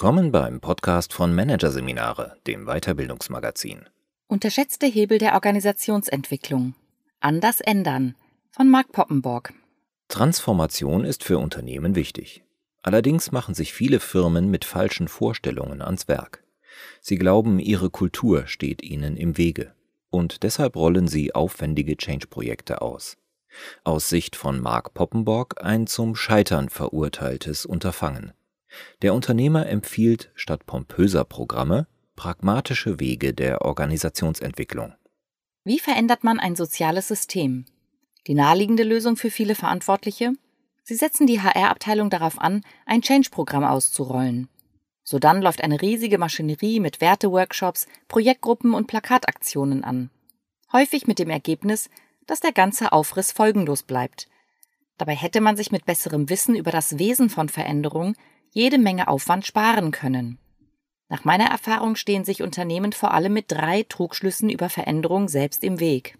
Willkommen beim Podcast von Managerseminare, dem Weiterbildungsmagazin. Unterschätzte Hebel der Organisationsentwicklung. Anders ändern von Mark Poppenborg. Transformation ist für Unternehmen wichtig. Allerdings machen sich viele Firmen mit falschen Vorstellungen ans Werk. Sie glauben, ihre Kultur steht ihnen im Wege und deshalb rollen sie aufwendige Change-Projekte aus. Aus Sicht von Mark Poppenborg ein zum Scheitern verurteiltes Unterfangen. Der Unternehmer empfiehlt statt pompöser Programme pragmatische Wege der Organisationsentwicklung. Wie verändert man ein soziales System? Die naheliegende Lösung für viele Verantwortliche? Sie setzen die HR-Abteilung darauf an, ein Change-Programm auszurollen. Sodann läuft eine riesige Maschinerie mit Werteworkshops, Projektgruppen und Plakataktionen an. Häufig mit dem Ergebnis, dass der ganze Aufriss folgenlos bleibt. Dabei hätte man sich mit besserem Wissen über das Wesen von Veränderung jede Menge Aufwand sparen können. Nach meiner Erfahrung stehen sich Unternehmen vor allem mit drei Trugschlüssen über Veränderung selbst im Weg.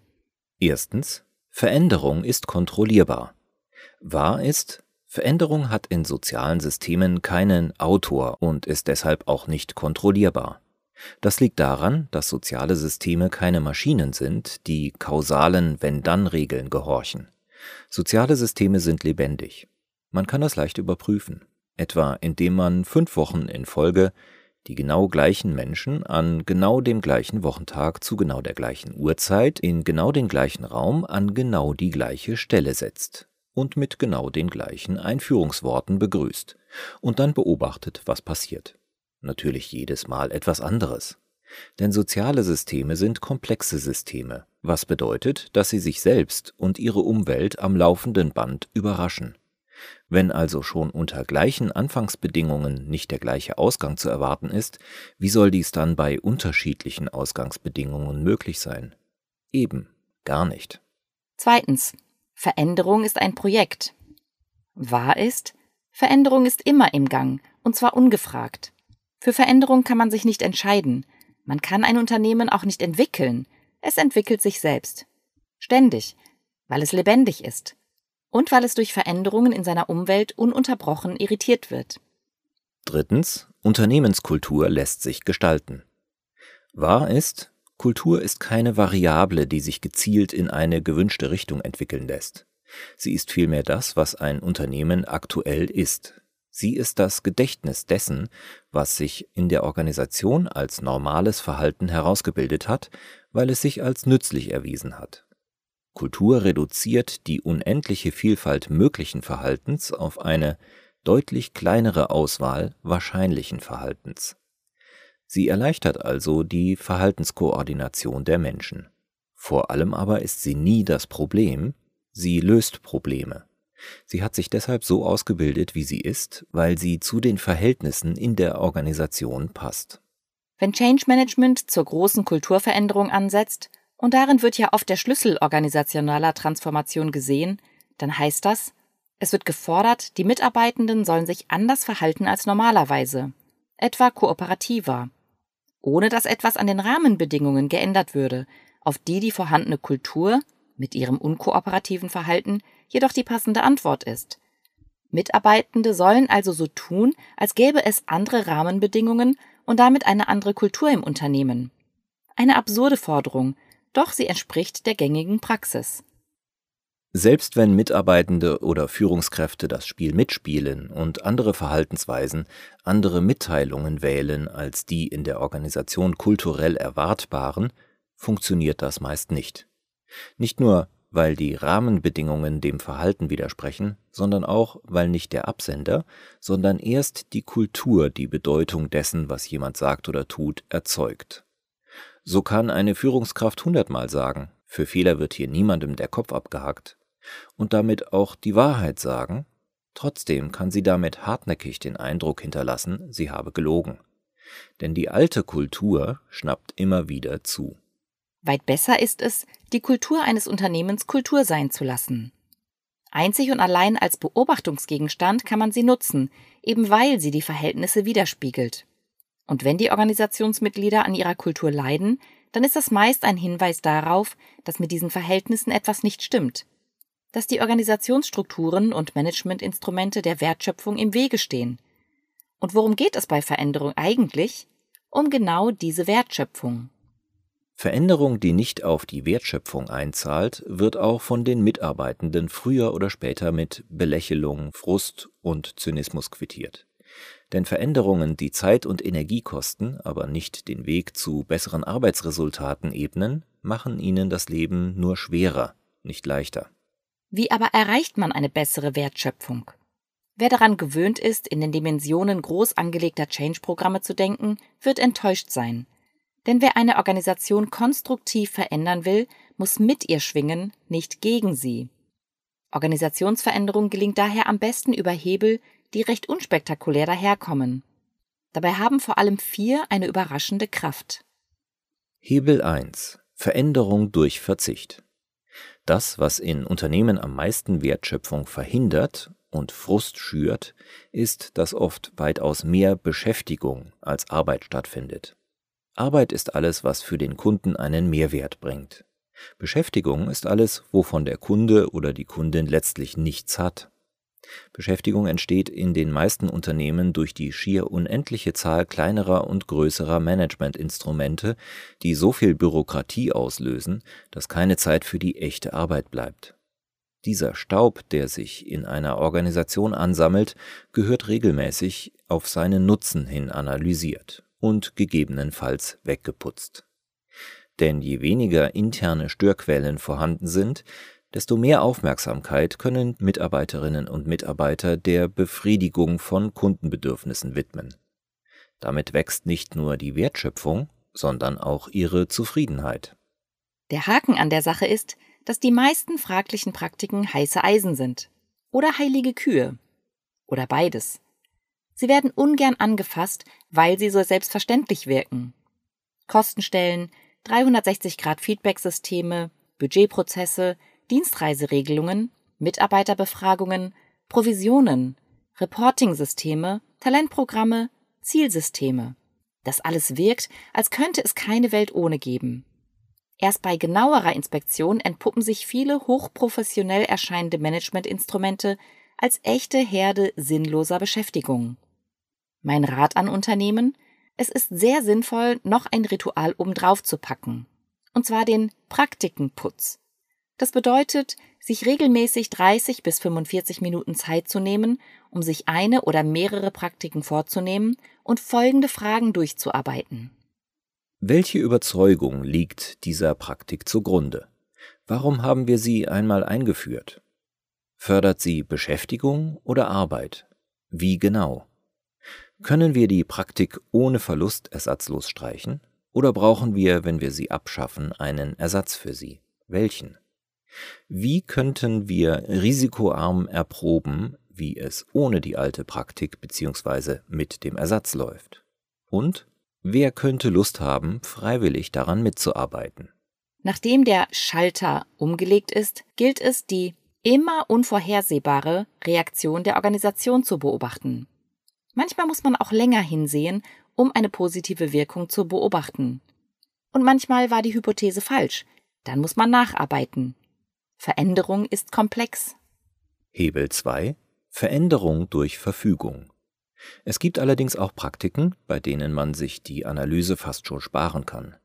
Erstens. Veränderung ist kontrollierbar. Wahr ist, Veränderung hat in sozialen Systemen keinen Autor und ist deshalb auch nicht kontrollierbar. Das liegt daran, dass soziale Systeme keine Maschinen sind, die kausalen Wenn-Dann-Regeln gehorchen. Soziale Systeme sind lebendig. Man kann das leicht überprüfen etwa indem man fünf Wochen in Folge die genau gleichen Menschen an genau dem gleichen Wochentag zu genau der gleichen Uhrzeit in genau den gleichen Raum an genau die gleiche Stelle setzt und mit genau den gleichen Einführungsworten begrüßt und dann beobachtet, was passiert. Natürlich jedes Mal etwas anderes. Denn soziale Systeme sind komplexe Systeme, was bedeutet, dass sie sich selbst und ihre Umwelt am laufenden Band überraschen. Wenn also schon unter gleichen Anfangsbedingungen nicht der gleiche Ausgang zu erwarten ist, wie soll dies dann bei unterschiedlichen Ausgangsbedingungen möglich sein? Eben, gar nicht. Zweitens. Veränderung ist ein Projekt. Wahr ist, Veränderung ist immer im Gang, und zwar ungefragt. Für Veränderung kann man sich nicht entscheiden. Man kann ein Unternehmen auch nicht entwickeln. Es entwickelt sich selbst. Ständig, weil es lebendig ist und weil es durch Veränderungen in seiner Umwelt ununterbrochen irritiert wird. Drittens, Unternehmenskultur lässt sich gestalten. Wahr ist, Kultur ist keine Variable, die sich gezielt in eine gewünschte Richtung entwickeln lässt. Sie ist vielmehr das, was ein Unternehmen aktuell ist. Sie ist das Gedächtnis dessen, was sich in der Organisation als normales Verhalten herausgebildet hat, weil es sich als nützlich erwiesen hat. Kultur reduziert die unendliche Vielfalt möglichen Verhaltens auf eine deutlich kleinere Auswahl wahrscheinlichen Verhaltens. Sie erleichtert also die Verhaltenskoordination der Menschen. Vor allem aber ist sie nie das Problem, sie löst Probleme. Sie hat sich deshalb so ausgebildet, wie sie ist, weil sie zu den Verhältnissen in der Organisation passt. Wenn Change Management zur großen Kulturveränderung ansetzt, und darin wird ja oft der Schlüssel organisationaler Transformation gesehen, dann heißt das, es wird gefordert, die Mitarbeitenden sollen sich anders verhalten als normalerweise, etwa kooperativer, ohne dass etwas an den Rahmenbedingungen geändert würde, auf die die vorhandene Kultur mit ihrem unkooperativen Verhalten jedoch die passende Antwort ist. Mitarbeitende sollen also so tun, als gäbe es andere Rahmenbedingungen und damit eine andere Kultur im Unternehmen. Eine absurde Forderung, doch sie entspricht der gängigen Praxis. Selbst wenn Mitarbeitende oder Führungskräfte das Spiel mitspielen und andere Verhaltensweisen, andere Mitteilungen wählen als die in der Organisation kulturell erwartbaren, funktioniert das meist nicht. Nicht nur, weil die Rahmenbedingungen dem Verhalten widersprechen, sondern auch, weil nicht der Absender, sondern erst die Kultur die Bedeutung dessen, was jemand sagt oder tut, erzeugt. So kann eine Führungskraft hundertmal sagen, für Fehler wird hier niemandem der Kopf abgehackt, und damit auch die Wahrheit sagen, trotzdem kann sie damit hartnäckig den Eindruck hinterlassen, sie habe gelogen. Denn die alte Kultur schnappt immer wieder zu. Weit besser ist es, die Kultur eines Unternehmens Kultur sein zu lassen. Einzig und allein als Beobachtungsgegenstand kann man sie nutzen, eben weil sie die Verhältnisse widerspiegelt. Und wenn die Organisationsmitglieder an ihrer Kultur leiden, dann ist das meist ein Hinweis darauf, dass mit diesen Verhältnissen etwas nicht stimmt. Dass die Organisationsstrukturen und Managementinstrumente der Wertschöpfung im Wege stehen. Und worum geht es bei Veränderung eigentlich? Um genau diese Wertschöpfung. Veränderung, die nicht auf die Wertschöpfung einzahlt, wird auch von den Mitarbeitenden früher oder später mit Belächelung, Frust und Zynismus quittiert. Denn Veränderungen, die Zeit und Energie kosten, aber nicht den Weg zu besseren Arbeitsresultaten ebnen, machen ihnen das Leben nur schwerer, nicht leichter. Wie aber erreicht man eine bessere Wertschöpfung? Wer daran gewöhnt ist, in den Dimensionen groß angelegter Change-Programme zu denken, wird enttäuscht sein – denn wer eine Organisation konstruktiv verändern will, muss mit ihr schwingen, nicht gegen sie. Organisationsveränderung gelingt daher am besten über Hebel, die recht unspektakulär daherkommen. Dabei haben vor allem vier eine überraschende Kraft. Hebel 1 Veränderung durch Verzicht. Das, was in Unternehmen am meisten Wertschöpfung verhindert und Frust schürt, ist, dass oft weitaus mehr Beschäftigung als Arbeit stattfindet. Arbeit ist alles, was für den Kunden einen Mehrwert bringt. Beschäftigung ist alles, wovon der Kunde oder die Kundin letztlich nichts hat. Beschäftigung entsteht in den meisten Unternehmen durch die schier unendliche Zahl kleinerer und größerer Managementinstrumente, die so viel Bürokratie auslösen, dass keine Zeit für die echte Arbeit bleibt. Dieser Staub, der sich in einer Organisation ansammelt, gehört regelmäßig auf seinen Nutzen hin analysiert und gegebenenfalls weggeputzt. Denn je weniger interne Störquellen vorhanden sind, desto mehr Aufmerksamkeit können Mitarbeiterinnen und Mitarbeiter der Befriedigung von Kundenbedürfnissen widmen. Damit wächst nicht nur die Wertschöpfung, sondern auch ihre Zufriedenheit. Der Haken an der Sache ist, dass die meisten fraglichen Praktiken heiße Eisen sind. Oder heilige Kühe. Oder beides. Sie werden ungern angefasst, weil sie so selbstverständlich wirken. Kostenstellen, 360-Grad-Feedback-Systeme, Budgetprozesse, Dienstreiseregelungen, Mitarbeiterbefragungen, Provisionen, Reporting-Systeme, Talentprogramme, Zielsysteme. Das alles wirkt, als könnte es keine Welt ohne geben. Erst bei genauerer Inspektion entpuppen sich viele hochprofessionell erscheinende Managementinstrumente als echte Herde sinnloser Beschäftigung. Mein Rat an Unternehmen? Es ist sehr sinnvoll, noch ein Ritual obendrauf zu packen. Und zwar den Praktikenputz. Das bedeutet, sich regelmäßig 30 bis 45 Minuten Zeit zu nehmen, um sich eine oder mehrere Praktiken vorzunehmen und folgende Fragen durchzuarbeiten. Welche Überzeugung liegt dieser Praktik zugrunde? Warum haben wir sie einmal eingeführt? Fördert sie Beschäftigung oder Arbeit? Wie genau? Können wir die Praktik ohne Verlust ersatzlos streichen? Oder brauchen wir, wenn wir sie abschaffen, einen Ersatz für sie? Welchen? Wie könnten wir risikoarm erproben, wie es ohne die alte Praktik bzw. mit dem Ersatz läuft? Und wer könnte Lust haben, freiwillig daran mitzuarbeiten? Nachdem der Schalter umgelegt ist, gilt es, die immer unvorhersehbare Reaktion der Organisation zu beobachten. Manchmal muss man auch länger hinsehen, um eine positive Wirkung zu beobachten. Und manchmal war die Hypothese falsch. Dann muss man nacharbeiten. Veränderung ist komplex. Hebel 2 Veränderung durch Verfügung. Es gibt allerdings auch Praktiken, bei denen man sich die Analyse fast schon sparen kann.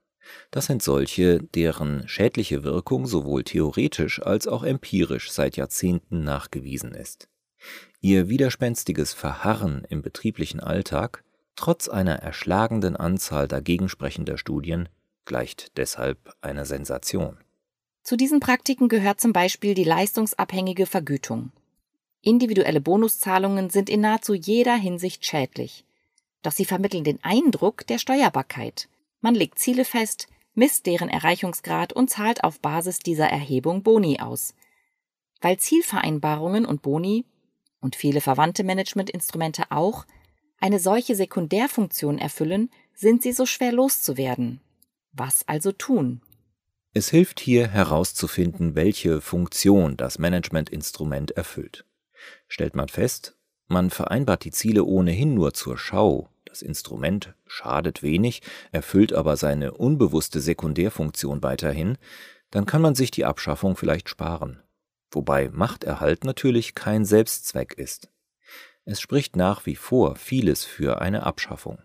Das sind solche, deren schädliche Wirkung sowohl theoretisch als auch empirisch seit Jahrzehnten nachgewiesen ist. Ihr widerspenstiges Verharren im betrieblichen Alltag, trotz einer erschlagenden Anzahl dagegensprechender Studien, gleicht deshalb einer Sensation. Zu diesen Praktiken gehört zum Beispiel die leistungsabhängige Vergütung. Individuelle Bonuszahlungen sind in nahezu jeder Hinsicht schädlich. Doch sie vermitteln den Eindruck der Steuerbarkeit. Man legt Ziele fest, misst deren Erreichungsgrad und zahlt auf Basis dieser Erhebung Boni aus. Weil Zielvereinbarungen und Boni und viele verwandte Managementinstrumente auch, eine solche Sekundärfunktion erfüllen, sind sie so schwer loszuwerden. Was also tun? Es hilft hier herauszufinden, welche Funktion das Managementinstrument erfüllt. Stellt man fest, man vereinbart die Ziele ohnehin nur zur Schau, das Instrument schadet wenig, erfüllt aber seine unbewusste Sekundärfunktion weiterhin, dann kann man sich die Abschaffung vielleicht sparen wobei Machterhalt natürlich kein Selbstzweck ist. Es spricht nach wie vor vieles für eine Abschaffung,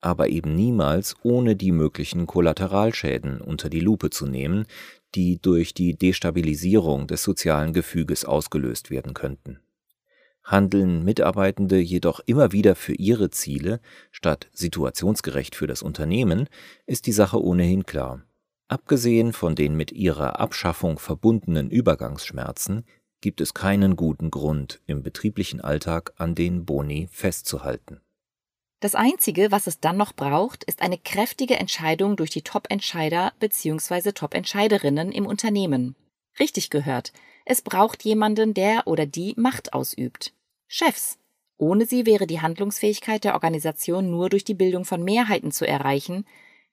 aber eben niemals ohne die möglichen Kollateralschäden unter die Lupe zu nehmen, die durch die Destabilisierung des sozialen Gefüges ausgelöst werden könnten. Handeln Mitarbeitende jedoch immer wieder für ihre Ziele statt situationsgerecht für das Unternehmen, ist die Sache ohnehin klar. Abgesehen von den mit ihrer Abschaffung verbundenen Übergangsschmerzen gibt es keinen guten Grund, im betrieblichen Alltag an den Boni festzuhalten. Das Einzige, was es dann noch braucht, ist eine kräftige Entscheidung durch die Top-Entscheider bzw. Top-Entscheiderinnen im Unternehmen. Richtig gehört, es braucht jemanden, der oder die Macht ausübt. Chefs. Ohne sie wäre die Handlungsfähigkeit der Organisation nur durch die Bildung von Mehrheiten zu erreichen,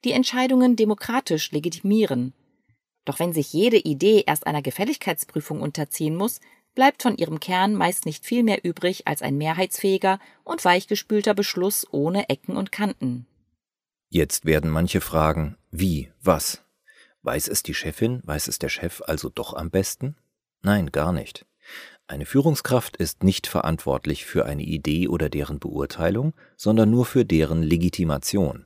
die Entscheidungen demokratisch legitimieren. Doch wenn sich jede Idee erst einer Gefälligkeitsprüfung unterziehen muss, bleibt von ihrem Kern meist nicht viel mehr übrig als ein mehrheitsfähiger und weichgespülter Beschluss ohne Ecken und Kanten. Jetzt werden manche fragen, wie, was? Weiß es die Chefin, weiß es der Chef also doch am besten? Nein, gar nicht. Eine Führungskraft ist nicht verantwortlich für eine Idee oder deren Beurteilung, sondern nur für deren Legitimation.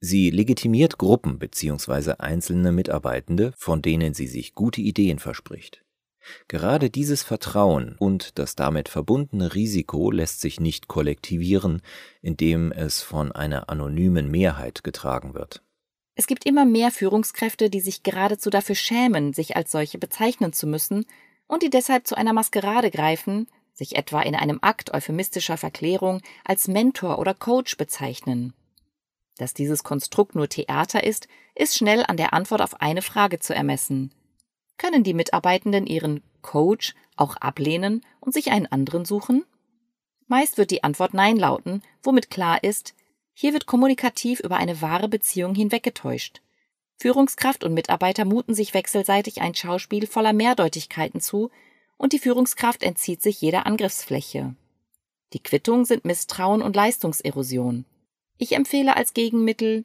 Sie legitimiert Gruppen bzw. einzelne Mitarbeitende, von denen sie sich gute Ideen verspricht. Gerade dieses Vertrauen und das damit verbundene Risiko lässt sich nicht kollektivieren, indem es von einer anonymen Mehrheit getragen wird. Es gibt immer mehr Führungskräfte, die sich geradezu dafür schämen, sich als solche bezeichnen zu müssen und die deshalb zu einer Maskerade greifen, sich etwa in einem Akt euphemistischer Verklärung als Mentor oder Coach bezeichnen. Dass dieses Konstrukt nur Theater ist, ist schnell an der Antwort auf eine Frage zu ermessen. Können die Mitarbeitenden ihren Coach auch ablehnen und sich einen anderen suchen? Meist wird die Antwort Nein lauten, womit klar ist, hier wird kommunikativ über eine wahre Beziehung hinweggetäuscht. Führungskraft und Mitarbeiter muten sich wechselseitig ein Schauspiel voller Mehrdeutigkeiten zu, und die Führungskraft entzieht sich jeder Angriffsfläche. Die Quittung sind Misstrauen und Leistungserosion. Ich empfehle als Gegenmittel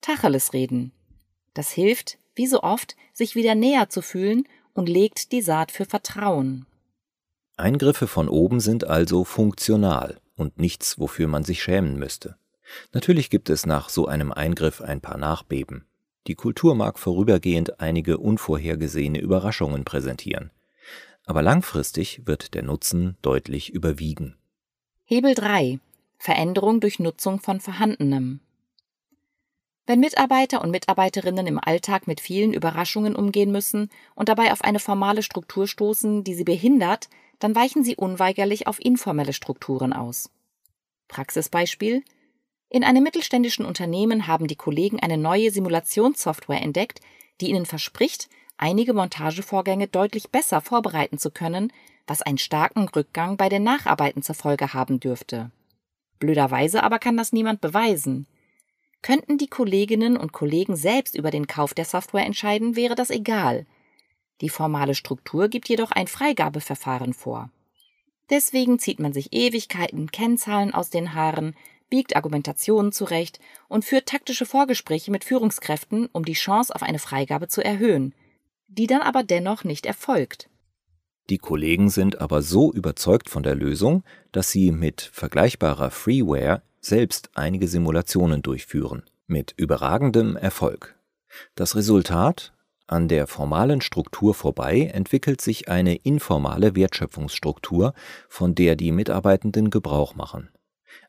Tacheles reden. Das hilft, wie so oft, sich wieder näher zu fühlen und legt die Saat für Vertrauen. Eingriffe von oben sind also funktional und nichts, wofür man sich schämen müsste. Natürlich gibt es nach so einem Eingriff ein paar Nachbeben. Die Kultur mag vorübergehend einige unvorhergesehene Überraschungen präsentieren. Aber langfristig wird der Nutzen deutlich überwiegen. Hebel 3. Veränderung durch Nutzung von Vorhandenem. Wenn Mitarbeiter und Mitarbeiterinnen im Alltag mit vielen Überraschungen umgehen müssen und dabei auf eine formale Struktur stoßen, die sie behindert, dann weichen sie unweigerlich auf informelle Strukturen aus. Praxisbeispiel In einem mittelständischen Unternehmen haben die Kollegen eine neue Simulationssoftware entdeckt, die ihnen verspricht, einige Montagevorgänge deutlich besser vorbereiten zu können, was einen starken Rückgang bei den Nacharbeiten zur Folge haben dürfte. Blöderweise aber kann das niemand beweisen. Könnten die Kolleginnen und Kollegen selbst über den Kauf der Software entscheiden, wäre das egal. Die formale Struktur gibt jedoch ein Freigabeverfahren vor. Deswegen zieht man sich Ewigkeiten Kennzahlen aus den Haaren, biegt Argumentationen zurecht und führt taktische Vorgespräche mit Führungskräften, um die Chance auf eine Freigabe zu erhöhen, die dann aber dennoch nicht erfolgt. Die Kollegen sind aber so überzeugt von der Lösung, dass sie mit vergleichbarer Freeware selbst einige Simulationen durchführen, mit überragendem Erfolg. Das Resultat? An der formalen Struktur vorbei entwickelt sich eine informale Wertschöpfungsstruktur, von der die Mitarbeitenden Gebrauch machen.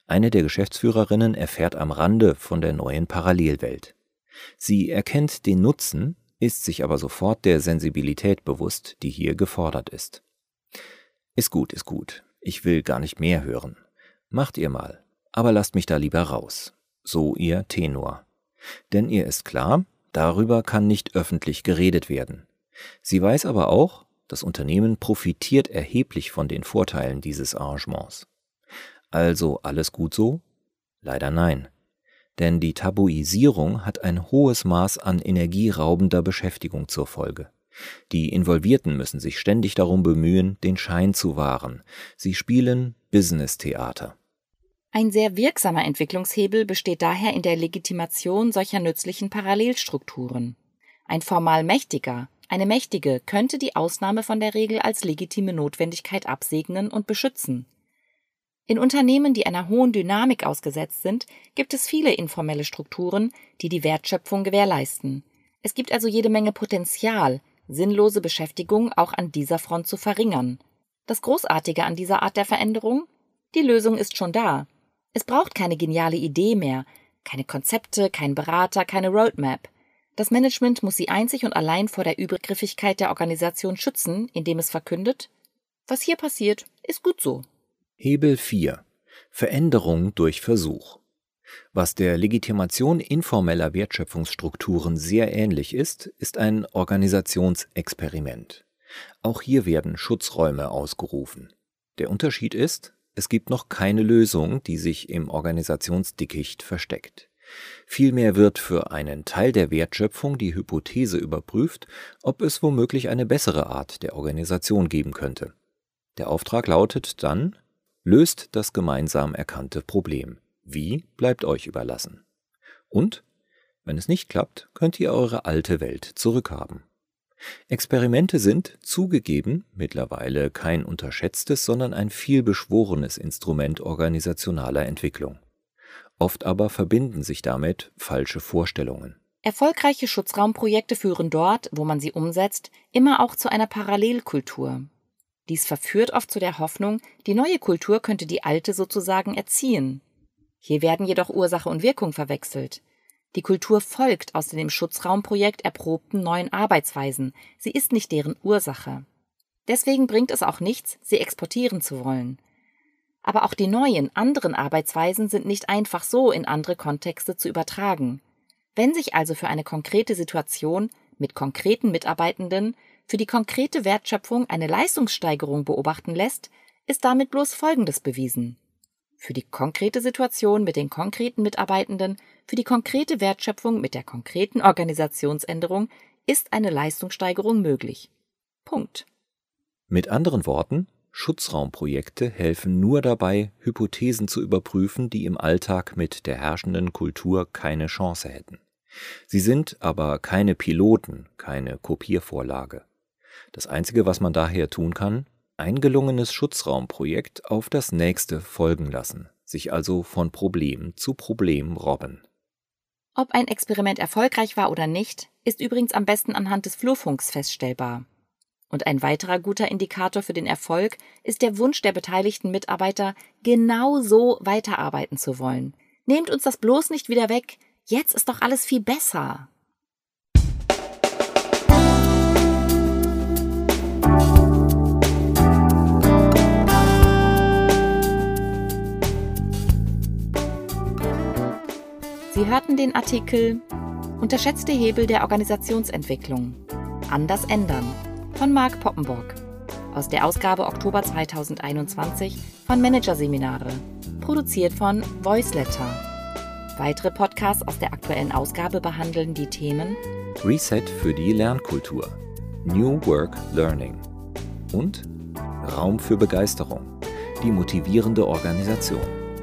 Eine der Geschäftsführerinnen erfährt am Rande von der neuen Parallelwelt. Sie erkennt den Nutzen, ist sich aber sofort der Sensibilität bewusst, die hier gefordert ist. Ist gut, ist gut. Ich will gar nicht mehr hören. Macht ihr mal, aber lasst mich da lieber raus. So ihr Tenor. Denn ihr ist klar, darüber kann nicht öffentlich geredet werden. Sie weiß aber auch, das Unternehmen profitiert erheblich von den Vorteilen dieses Arrangements. Also alles gut so? Leider nein denn die Tabuisierung hat ein hohes Maß an energieraubender Beschäftigung zur Folge. Die Involvierten müssen sich ständig darum bemühen, den Schein zu wahren. Sie spielen Business-Theater. Ein sehr wirksamer Entwicklungshebel besteht daher in der Legitimation solcher nützlichen Parallelstrukturen. Ein formal Mächtiger, eine Mächtige könnte die Ausnahme von der Regel als legitime Notwendigkeit absegnen und beschützen. In Unternehmen, die einer hohen Dynamik ausgesetzt sind, gibt es viele informelle Strukturen, die die Wertschöpfung gewährleisten. Es gibt also jede Menge Potenzial, sinnlose Beschäftigung auch an dieser Front zu verringern. Das Großartige an dieser Art der Veränderung? Die Lösung ist schon da. Es braucht keine geniale Idee mehr, keine Konzepte, kein Berater, keine Roadmap. Das Management muss sie einzig und allein vor der Übergriffigkeit der Organisation schützen, indem es verkündet, was hier passiert, ist gut so. Hebel 4. Veränderung durch Versuch. Was der Legitimation informeller Wertschöpfungsstrukturen sehr ähnlich ist, ist ein Organisationsexperiment. Auch hier werden Schutzräume ausgerufen. Der Unterschied ist, es gibt noch keine Lösung, die sich im Organisationsdickicht versteckt. Vielmehr wird für einen Teil der Wertschöpfung die Hypothese überprüft, ob es womöglich eine bessere Art der Organisation geben könnte. Der Auftrag lautet dann, löst das gemeinsam erkannte Problem. Wie bleibt euch überlassen. Und, wenn es nicht klappt, könnt ihr eure alte Welt zurückhaben. Experimente sind, zugegeben, mittlerweile kein unterschätztes, sondern ein vielbeschworenes Instrument organisationaler Entwicklung. Oft aber verbinden sich damit falsche Vorstellungen. Erfolgreiche Schutzraumprojekte führen dort, wo man sie umsetzt, immer auch zu einer Parallelkultur. Dies verführt oft zu der Hoffnung, die neue Kultur könnte die alte sozusagen erziehen. Hier werden jedoch Ursache und Wirkung verwechselt. Die Kultur folgt aus dem Schutzraumprojekt erprobten neuen Arbeitsweisen, sie ist nicht deren Ursache. Deswegen bringt es auch nichts, sie exportieren zu wollen. Aber auch die neuen, anderen Arbeitsweisen sind nicht einfach so in andere Kontexte zu übertragen. Wenn sich also für eine konkrete Situation mit konkreten Mitarbeitenden für die konkrete Wertschöpfung eine Leistungssteigerung beobachten lässt, ist damit bloß Folgendes bewiesen. Für die konkrete Situation mit den konkreten Mitarbeitenden, für die konkrete Wertschöpfung mit der konkreten Organisationsänderung ist eine Leistungssteigerung möglich. Punkt. Mit anderen Worten, Schutzraumprojekte helfen nur dabei, Hypothesen zu überprüfen, die im Alltag mit der herrschenden Kultur keine Chance hätten. Sie sind aber keine Piloten, keine Kopiervorlage. Das Einzige, was man daher tun kann, ein gelungenes Schutzraumprojekt auf das nächste folgen lassen, sich also von Problem zu Problem robben. Ob ein Experiment erfolgreich war oder nicht, ist übrigens am besten anhand des Flurfunks feststellbar. Und ein weiterer guter Indikator für den Erfolg ist der Wunsch der beteiligten Mitarbeiter, genau so weiterarbeiten zu wollen. Nehmt uns das bloß nicht wieder weg, jetzt ist doch alles viel besser. Sie hörten den Artikel Unterschätzte Hebel der Organisationsentwicklung. Anders ändern von Marc Poppenborg aus der Ausgabe Oktober 2021 von Managerseminare, produziert von Voiceletter. Weitere Podcasts aus der aktuellen Ausgabe behandeln die Themen Reset für die Lernkultur, New Work Learning und Raum für Begeisterung, die motivierende Organisation.